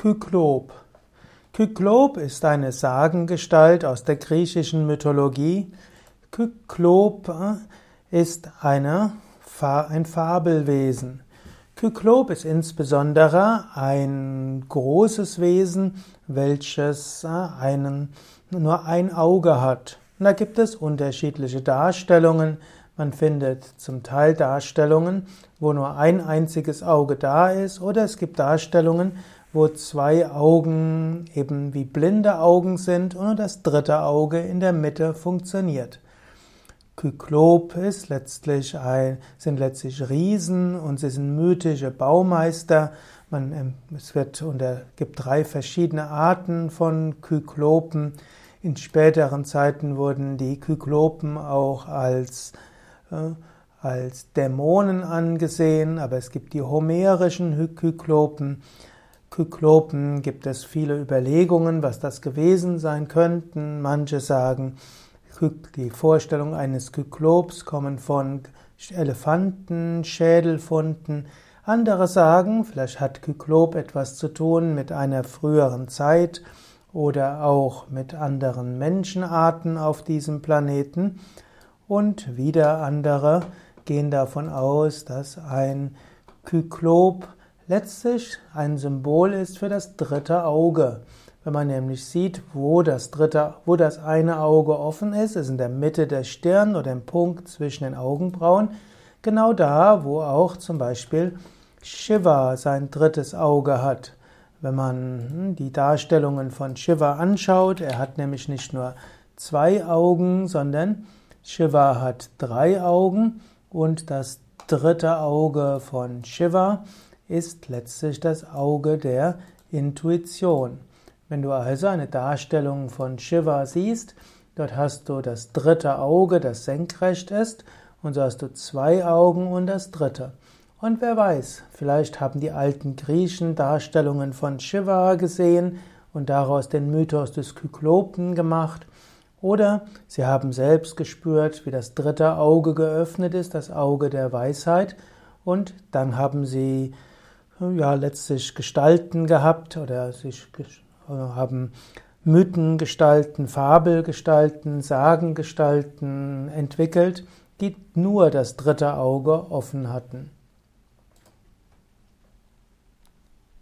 Kyklop. Kyklop ist eine Sagengestalt aus der griechischen Mythologie. Kyklop äh, ist eine, ein Fabelwesen. Kyklop ist insbesondere ein großes Wesen, welches äh, einen, nur ein Auge hat. Und da gibt es unterschiedliche Darstellungen. Man findet zum Teil Darstellungen, wo nur ein einziges Auge da ist, oder es gibt Darstellungen, wo zwei Augen eben wie blinde Augen sind und das dritte Auge in der Mitte funktioniert. Kyklop ist letztlich ein, sind letztlich Riesen und sie sind mythische Baumeister. Man, ähm, es wird unter, gibt drei verschiedene Arten von Kyklopen. In späteren Zeiten wurden die Kyklopen auch als, äh, als Dämonen angesehen, aber es gibt die homerischen Kyklopen. Kyklopen gibt es viele Überlegungen, was das gewesen sein könnten. Manche sagen, die Vorstellung eines Kyklops kommen von Elefanten, Schädelfunden. Andere sagen, vielleicht hat Kyklop etwas zu tun mit einer früheren Zeit oder auch mit anderen Menschenarten auf diesem Planeten. Und wieder andere gehen davon aus, dass ein Kyklop letztlich ein Symbol ist für das dritte Auge. Wenn man nämlich sieht, wo das dritte, wo das eine Auge offen ist, ist in der Mitte der Stirn oder im Punkt zwischen den Augenbrauen, genau da, wo auch zum Beispiel Shiva sein drittes Auge hat. Wenn man hm, die Darstellungen von Shiva anschaut, er hat nämlich nicht nur zwei Augen, sondern Shiva hat drei Augen und das dritte Auge von Shiva ist letztlich das Auge der Intuition. Wenn du also eine Darstellung von Shiva siehst, dort hast du das dritte Auge, das senkrecht ist, und so hast du zwei Augen und das dritte. Und wer weiß, vielleicht haben die alten Griechen Darstellungen von Shiva gesehen und daraus den Mythos des Kyklopen gemacht, oder sie haben selbst gespürt, wie das dritte Auge geöffnet ist, das Auge der Weisheit, und dann haben sie ja letztlich Gestalten gehabt oder sich haben Mythengestalten, Fabelgestalten, Sagengestalten entwickelt, die nur das dritte Auge offen hatten.